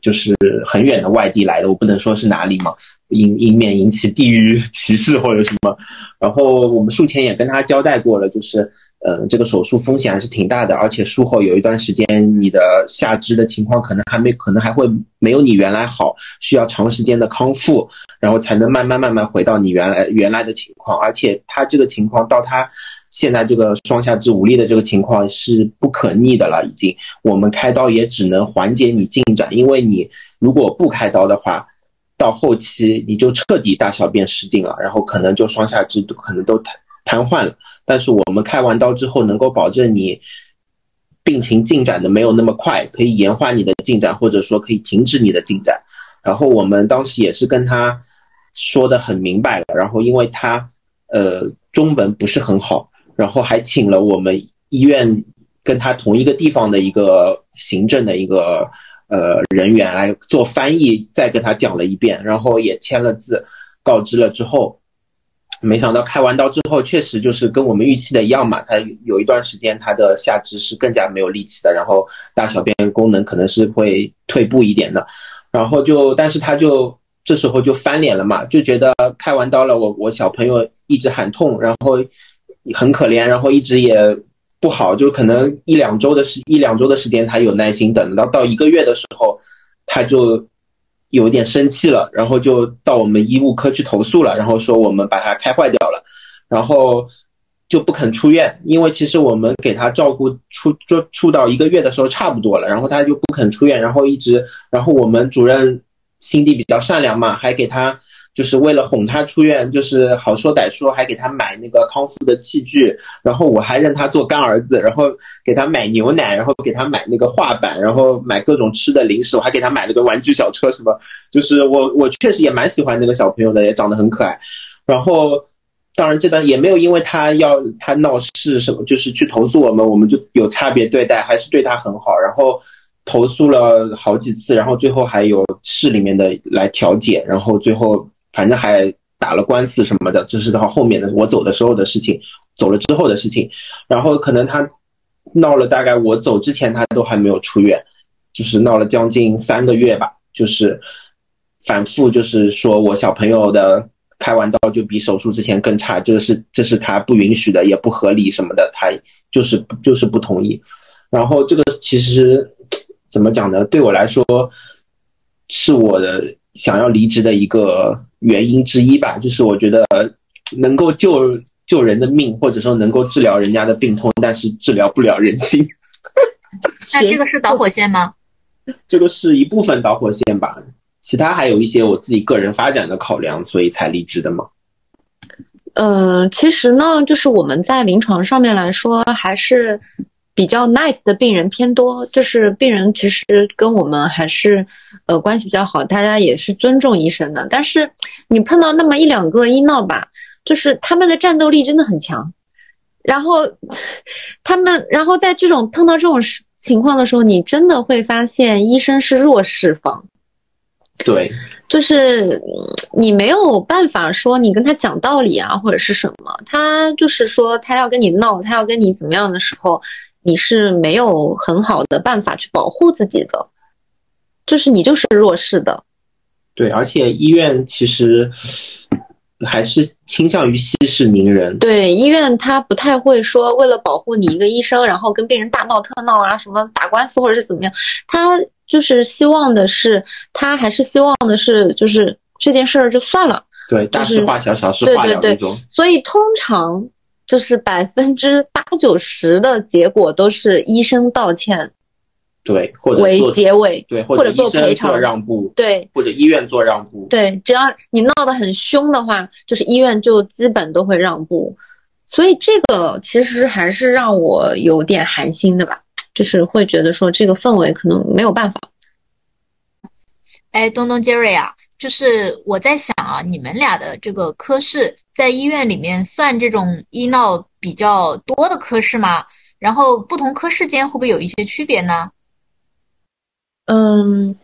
就是很远的外地来的，我不能说是哪里嘛，引以免引起地域歧视或者什么。然后我们术前也跟他交代过了，就是，呃，这个手术风险还是挺大的，而且术后有一段时间，你的下肢的情况可能还没，可能还会没有你原来好，需要长时间的康复，然后才能慢慢慢慢回到你原来原来的情况。而且他这个情况到他。现在这个双下肢无力的这个情况是不可逆的了，已经，我们开刀也只能缓解你进展，因为你如果不开刀的话，到后期你就彻底大小便失禁了，然后可能就双下肢都可能都瘫瘫痪了。但是我们开完刀之后，能够保证你病情进展的没有那么快，可以延缓你的进展，或者说可以停止你的进展。然后我们当时也是跟他说的很明白了，然后因为他呃中文不是很好。然后还请了我们医院跟他同一个地方的一个行政的一个呃人员来做翻译，再跟他讲了一遍，然后也签了字，告知了之后，没想到开完刀之后，确实就是跟我们预期的一样嘛，他有一段时间他的下肢是更加没有力气的，然后大小便功能可能是会退步一点的。然后就但是他就这时候就翻脸了嘛，就觉得开完刀了，我我小朋友一直喊痛，然后很可怜，然后一直也不好，就可能一两周的时一两周的时间他有耐心等，到到一个月的时候他就。有点生气了，然后就到我们医务科去投诉了，然后说我们把他开坏掉了，然后就不肯出院，因为其实我们给他照顾出就出到一个月的时候差不多了，然后他就不肯出院，然后一直，然后我们主任心地比较善良嘛，还给他。就是为了哄他出院，就是好说歹说，还给他买那个康复的器具，然后我还认他做干儿子，然后给他买牛奶，然后给他买那个画板，然后买各种吃的零食，我还给他买了个玩具小车什么。就是我我确实也蛮喜欢那个小朋友的，也长得很可爱。然后当然这边也没有因为他要他闹事什么，就是去投诉我们，我们就有差别对待，还是对他很好。然后投诉了好几次，然后最后还有市里面的来调解，然后最后。反正还打了官司什么的，就是到后面的我走的时候的事情，走了之后的事情。然后可能他闹了大概我走之前他都还没有出院，就是闹了将近三个月吧，就是反复就是说我小朋友的开完刀就比手术之前更差，这是这是他不允许的，也不合理什么的，他就是就是不同意。然后这个其实怎么讲呢？对我来说是我的想要离职的一个。原因之一吧，就是我觉得能够救救人的命，或者说能够治疗人家的病痛，但是治疗不了人心。那这个是导火线吗？这个是一部分导火线吧，其他还有一些我自己个人发展的考量，所以才离职的嘛。呃，其实呢，就是我们在临床上面来说，还是比较 nice 的病人偏多，就是病人其实跟我们还是。呃，关系比较好，大家也是尊重医生的。但是你碰到那么一两个医闹吧，就是他们的战斗力真的很强。然后他们，然后在这种碰到这种情况的时候，你真的会发现医生是弱势方。对，就是你没有办法说你跟他讲道理啊，或者是什么，他就是说他要跟你闹，他要跟你怎么样的时候，你是没有很好的办法去保护自己的。就是你就是弱势的，对，而且医院其实还是倾向于息事宁人。对，医院他不太会说为了保护你一个医生，然后跟病人大闹特闹啊，什么打官司或者是怎么样，他就是希望的是，他还是希望的是，就是这件事儿就算了。对，大事化小，小事化了那种。所以通常就是百分之八九十的结果都是医生道歉。对，或者为结尾，对，或者做赔偿让步，对，或者医院做让步，对，只要你闹得很凶的话，就是医院就基本都会让步，所以这个其实还是让我有点寒心的吧，就是会觉得说这个氛围可能没有办法。哎，东东杰瑞啊，就是我在想啊，你们俩的这个科室在医院里面算这种医闹比较多的科室吗？然后不同科室间会不会有一些区别呢？嗯，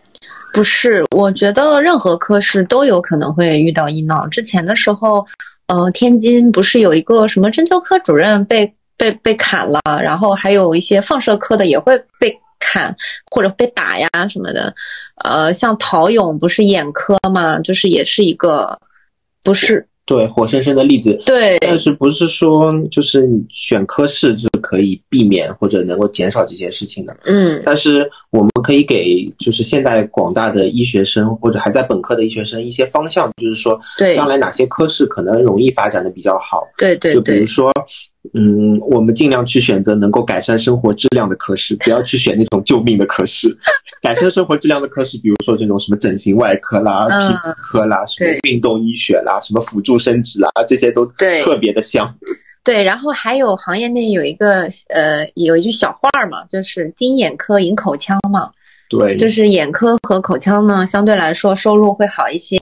不是，我觉得任何科室都有可能会遇到医闹。之前的时候，呃，天津不是有一个什么针灸科主任被被被砍了，然后还有一些放射科的也会被砍或者被打呀什么的。呃，像陶勇不是眼科嘛，就是也是一个，不是。对，活生生的例子。对，但是不是说就是选科室就可以避免或者能够减少这些事情的？嗯，但是我们可以给就是现在广大的医学生或者还在本科的医学生一些方向，就是说，对，将来哪些科室可能容易发展的比较好？对对，就比如说。嗯，我们尽量去选择能够改善生活质量的科室，不要去选那种救命的科室。改善生活质量的科室，比如说这种什么整形外科啦、皮肤科啦、什么运动医学啦、什么辅助生殖啦，这些都特别的香。对，然后还有行业内有一个呃，有一句小话嘛，就是金眼科银口腔嘛。对，就是眼科和口腔呢，相对来说收入会好一些。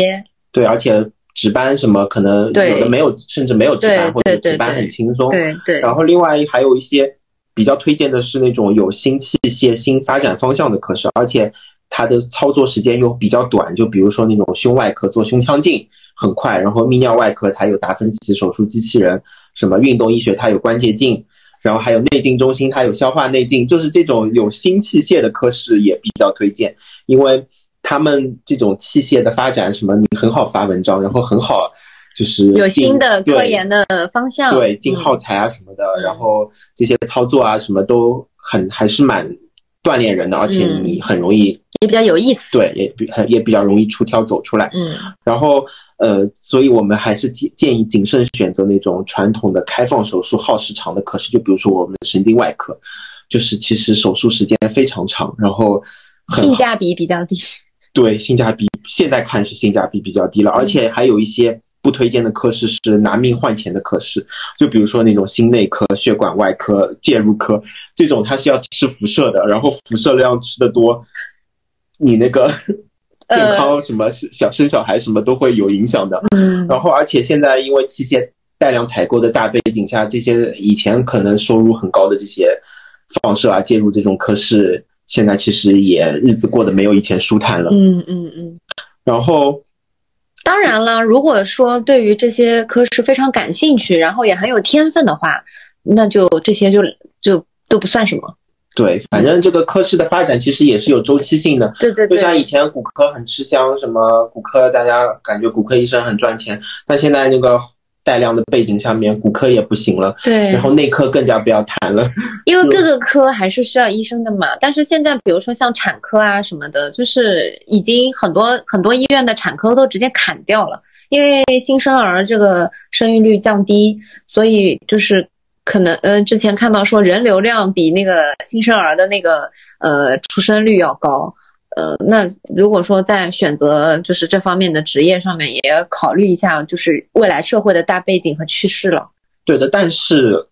对，而且。值班什么可能有的没有，甚至没有值班，或者值班很轻松。对对。然后另外还有一些比较推荐的是那种有新器械、新发展方向的科室，而且它的操作时间又比较短。就比如说那种胸外科做胸腔镜很快，然后泌尿外科它有达芬奇手术机器人，什么运动医学它有关节镜，然后还有内镜中心它有消化内镜，就是这种有新器械的科室也比较推荐，因为。他们这种器械的发展，什么你很好发文章，然后很好就是有新的科研的方向，对进嗯耗材啊什么的，嗯然后这些操作啊什么都很还是蛮锻炼人的，而且嗯你很容易也比较有意思。对也比很也比较容易出挑走出来。嗯然后呃，所以我们还是建建议谨慎选择那种传统的开放手术耗时长的科室，就比如说我们神经外科，就是其实手术时间非常长，然后很性价比比较低。对性价比，现在看是性价比比较低了，嗯而且还有一些不推荐的科室是拿命换钱的科室，就比如说那种心内科、血管外科、介入科这种，它是要吃辐射的，然后辐射量吃的多，你那个呃健康什么小生小孩什么都会有影响的。嗯然后而且现在因为器械带量采购的大背景下，这些以前可能收入很高的这些放射啊介入这种科室，现在其实也日子过得没有以前舒坦了。嗯嗯嗯。然后当然了，如果说对于这些科室非常感兴趣，然后也很有天分的话，那就这些就就都不算什么。对，反正这个科室的发展其实也是有周期性的。对对对就像以前骨科很吃香，什么骨科大家感觉骨科医生很赚钱，但现在那个带量的背景下面，骨科也不行了，对然后内科更加不要谈了。因为各个科还是需要医生的嘛。但是现在比如说像产科啊什么的，就是已经很多很多医院的产科都直接砍掉了，因为新生儿这个生育率降低，所以就是可能呃之前看到说人流量比那个新生儿的那个呃出生率要高。呃，那如果说在选择就是这方面的职业上面，也要考虑一下，就是未来社会的大背景和趋势了。对的，但是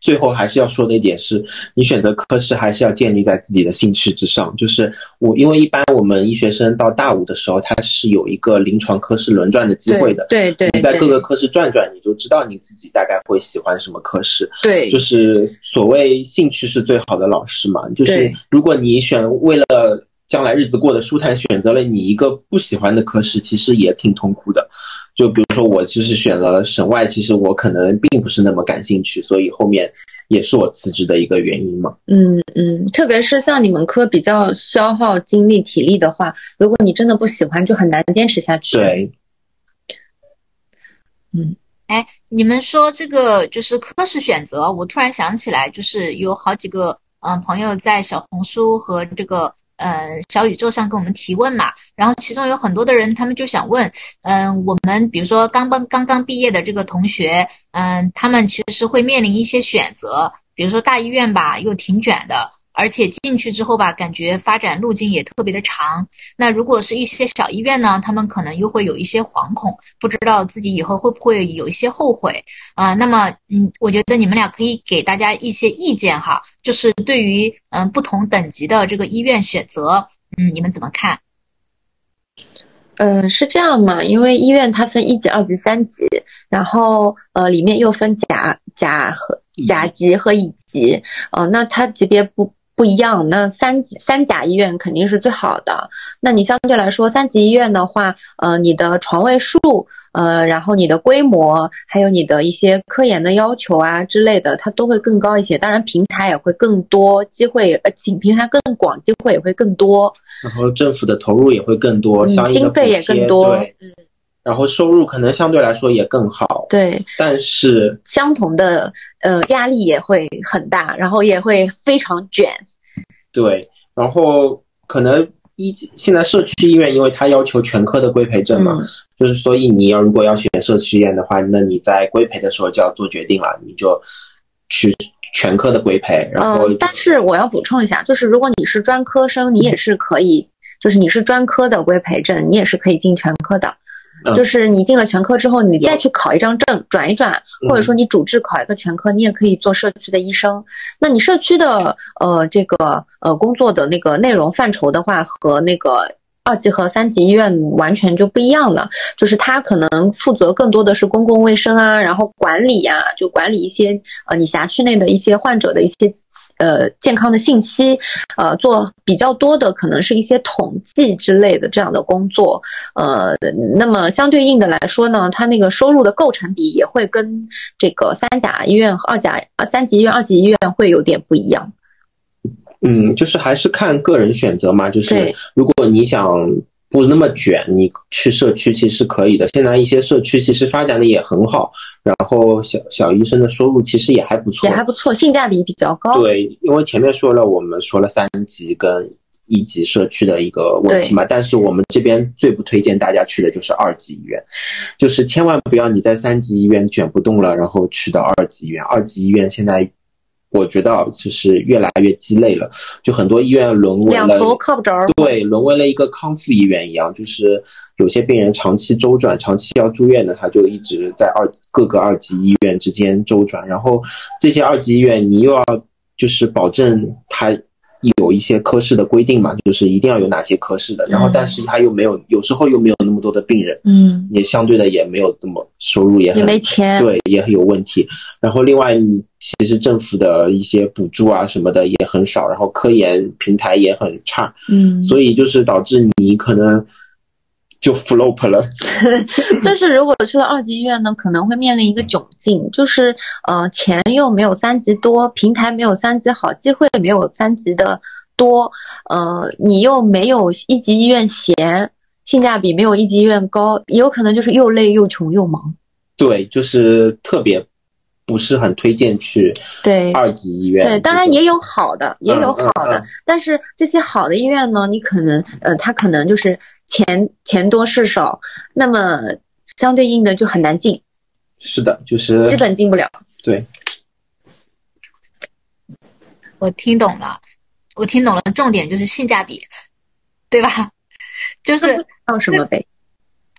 最后还是要说的一点是，你选择科室还是要建立在自己的兴趣之上。就是我，因为一般我们医学生到大五的时候，他是有一个临床科室轮转的机会的。对对对，你在各个科室转转，你就知道你自己大概会喜欢什么科室。对就是所谓兴趣是最好的老师嘛。就是如果你选为了将来日子过得舒坦，选择了你一个不喜欢的科室，其实也挺痛苦的。就比如说我就是选了省外，其实我可能并不是那么感兴趣，所以后面也是我辞职的一个原因嘛。嗯嗯，特别是像你们科比较消耗精力体力的话，如果你真的不喜欢，就很难坚持下去。，对，嗯哎，你们说这个就是科室选择，我突然想起来，就是有好几个嗯、呃朋友在小红书和这个呃小宇宙上跟我们提问嘛，然后其中有很多的人他们就想问，嗯、我们比如说刚刚刚刚毕业的这个同学，嗯、他们其实会面临一些选择，比如说大医院吧，又挺卷的。而且进去之后吧，感觉发展路径也特别的长。那如果是一些小医院呢，他们可能又会有一些惶恐，不知道自己以后会不会有一些后悔啊、那么，嗯，我觉得你们俩可以给大家一些意见哈，就是对于嗯、不同等级的这个医院选择，嗯，你们怎么看？嗯、是这样嘛？因为医院它分一级、二级、三级，然后呃里面又分甲甲和甲级和乙级，呃，那它级别不。不一样，那三级三甲医院肯定是最好的。那你相对来说，三级医院的话，呃，你的床位数，呃，然后你的规模，还有你的一些科研的要求啊之类的，它都会更高一些。当然，平台也会更多，机会呃，请平台更广，机会也会更多，然后政府的投入也会更多，嗯相应的经费也更多嗯，然后收入可能相对来说也更好，对，但是相同的呃压力也会很大，然后也会非常卷。对，然后可能一现在社区医院，因为它要求全科的规培证嘛，嗯就是所以你要如果要选社区医院的话，那你在规培的时候就要做决定了，你就去全科的规培，然后、嗯，但是我要补充一下，就是如果你是专科生，你也是可以，就是你是专科的规培证，你也是可以进全科的。嗯。就是你进了全科之后，你再去考一张证，转一转，或者说你主治考一个全科，你也可以做社区的医生。那你社区的呃这个呃工作的那个内容范畴的话，和那个二级和三级医院完全就不一样了。就是他可能负责更多的是公共卫生啊，然后管理呀、就管理一些呃你辖区内的一些患者的一些呃健康的信息，呃做比较多的可能是一些统计之类的这样的工作。呃，那么相对应的来说呢，它那个收入的构成比也会跟这个三甲医院、二甲三级医院、二级医院会有点不一样。嗯，就是还是看个人选择嘛，就是如果你想不那么卷，你去社区其实可以的。现在一些社区其实发展的也很好，然后小小医生的收入其实也还不错，也还不错，性价比比较高。对，因为前面说了，我们说了三级跟一级社区的一个问题嘛，但是我们这边最不推荐大家去的就是二级医院，就是千万不要你在三级医院卷不动了，然后去到二级医院。二级医院现在。我觉得就是越来越鸡肋了，就很多医院沦为了两头靠不着，对，沦为了一个康复医院一样，就是有些病人长期周转，长期要住院的，他就一直在二各个二级医院之间周转，然后这些二级医院你又要就是保证他。有一些科室的规定嘛，就是一定要有哪些科室的，然后但是他又没有，有时候又没有那么多的病人，嗯，也相对的也没有那么收入也很没钱，对，也很有问题。然后另外，其实政府的一些补助啊什么的也很少，然后科研平台也很差，嗯，所以就是导致你可能。就 flop 了，就是如果去了二级医院呢，可能会面临一个窘境，就是呃钱又没有三级多，平台没有三级好，机会没有三级的多，呃你又没有一级医院闲，性价比没有一级医院高，也有可能就是又累又穷又忙。对，就是特别不是很推荐去对二级医院。对，当然也有好的，也有好的，但是这些好的医院呢，你可能呃他可能就是。钱钱多事少，那么相对应的就很难进。是的，就是基本进不了。对，我听懂了，我听懂了，重点就是性价比，对吧？就是要什么呗？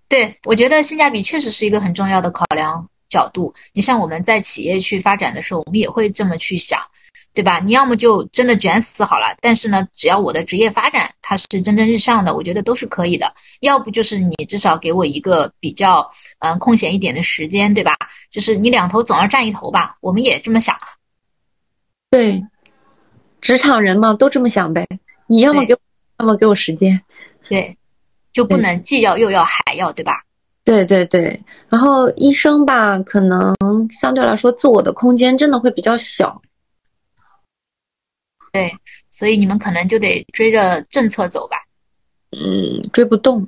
对，我觉得性价比确实是一个很重要的考量角度。你像我们在企业去发展的时候，我们也会这么去想。对吧？你要么就真的卷死好了，但是呢，只要我的职业发展它是蒸蒸日上的，我觉得都是可以的。要不就是你至少给我一个比较嗯空闲一点的时间，对吧？就是你两头总要占一头吧，我们也这么想。对，职场人嘛都这么想呗。你要么给我，要么给我时间。对，就不能既要又要还要，对吧？对对对。然后医生吧，可能相对来说自我的空间真的会比较小。对，所以你们可能就得追着政策走吧。嗯，追不动，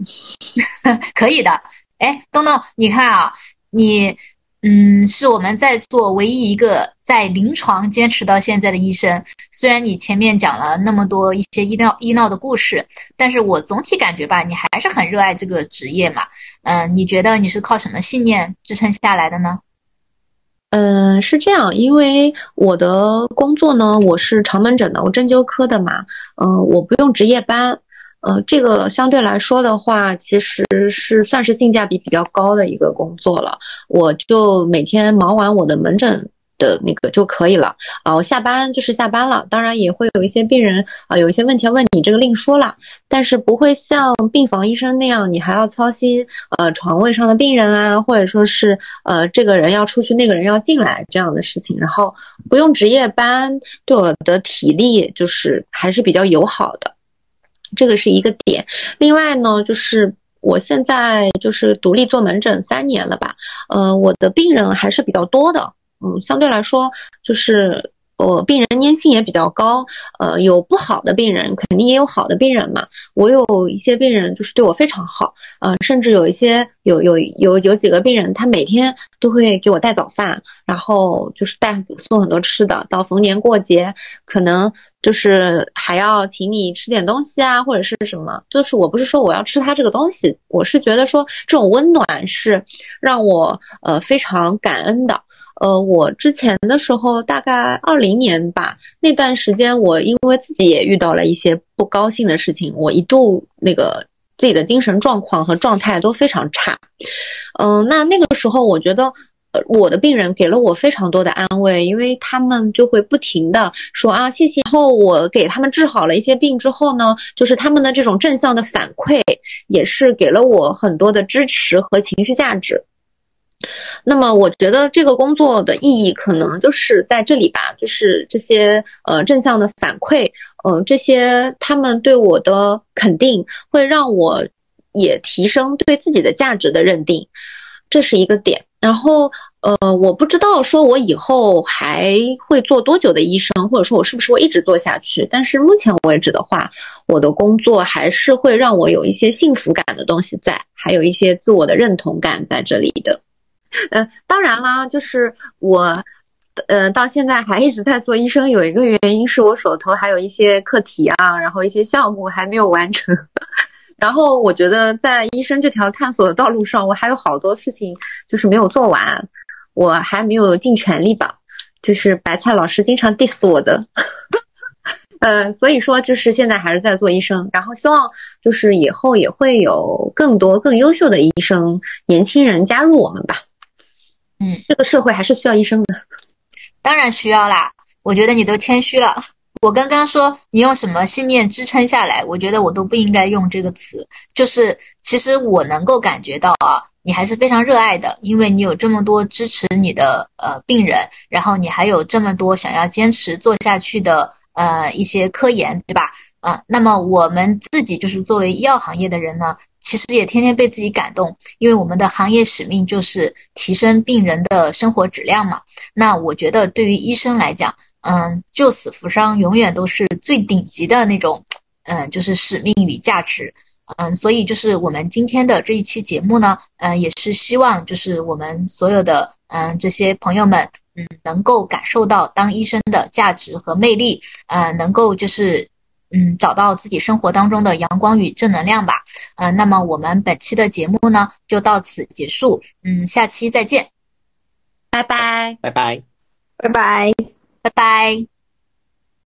可以的。哎，东东，你看啊，你嗯，是我们在座唯一一个在临床坚持到现在的医生。虽然你前面讲了那么多一些医闹医闹的故事，但是我总体感觉吧，你还是很热爱这个职业嘛。嗯，你觉得你是靠什么信念支撑下来的呢？嗯，是这样，因为我的工作呢，我是长门诊的，我针灸科的嘛，嗯，我不用值夜班，呃，这个相对来说的话，其实是算是性价比比较高的一个工作了，我就每天忙完我的门诊。的那个就可以了啊，我下班就是下班了。当然也会有一些病人啊，有一些问题要问你，这个另说了。但是不会像病房医生那样，你还要操心呃床位上的病人啊，或者说是呃这个人要出去，那个人要进来这样的事情。然后不用值夜班，对我的体力就是还是比较友好的，这个是一个点。另外呢，就是我现在就是独立做门诊三年了吧，呃，我的病人还是比较多的。嗯，相对来说，就是我病人粘性也比较高，呃，有不好的病人，肯定也有好的病人嘛。我有一些病人就是对我非常好，呃，甚至有一些有有有有几个病人，他每天都会给我带早饭，然后就是带送很多吃的，到逢年过节，可能就是还要请你吃点东西啊，或者是什么。就是我不是说我要吃他这个东西，我是觉得说这种温暖是让我呃非常感恩的。呃，我之前的时候，大概二零年吧，那段时间我因为自己也遇到了一些不高兴的事情，我一度那个自己的精神状况和状态都非常差。嗯，那那个时候我觉得，我的病人给了我非常多的安慰，因为他们就会不停的说啊谢谢。然后我给他们治好了一些病之后呢，就是他们的这种正向的反馈，也是给了我很多的支持和情绪价值。那么我觉得这个工作的意义可能就是在这里吧，就是这些呃正向的反馈，呃这些他们对我的肯定，会让我也提升对自己的价值的认定，这是一个点。然后呃，我不知道说我以后还会做多久的医生，或者说我是不是会一直做下去。但是目前为止的话，我的工作还是会让我有一些幸福感的东西在，还有一些自我的认同感在这里的。嗯，当然啦，就是我，呃，到现在还一直在做医生，有一个原因是我手头还有一些课题啊，然后一些项目还没有完成。然后我觉得在医生这条探索的道路上，我还有好多事情就是没有做完。我还没有尽全力吧，就是白菜老师经常 diss 我的，呃，所以说就是现在还是在做医生，然后希望就是以后也会有更多更优秀的医生年轻人加入我们吧。嗯，这个社会还是需要医生的，当然需要啦。我觉得你都谦虚了。我刚刚说你用什么信念支撑下来，我觉得我都不应该用这个词。就是其实我能够感觉到啊。你还是非常热爱的，因为你有这么多支持你的呃病人，然后你还有这么多想要坚持做下去的呃一些科研，对吧？啊，那么我们自己就是作为医药行业的人呢，其实也天天被自己感动，因为我们的行业使命就是提升病人的生活质量嘛。那我觉得对于医生来讲，嗯，救死扶伤永远都是最顶级的那种，嗯，就是使命与价值。嗯，所以就是我们今天的这一期节目呢，嗯，也是希望就是我们所有的嗯这些朋友们，嗯，能够感受到当医生的价值和魅力，呃，能够就是嗯找到自己生活当中的阳光与正能量吧。呃，那么我们本期的节目呢就到此结束，嗯，下期再见，拜拜，拜拜，拜拜，拜拜。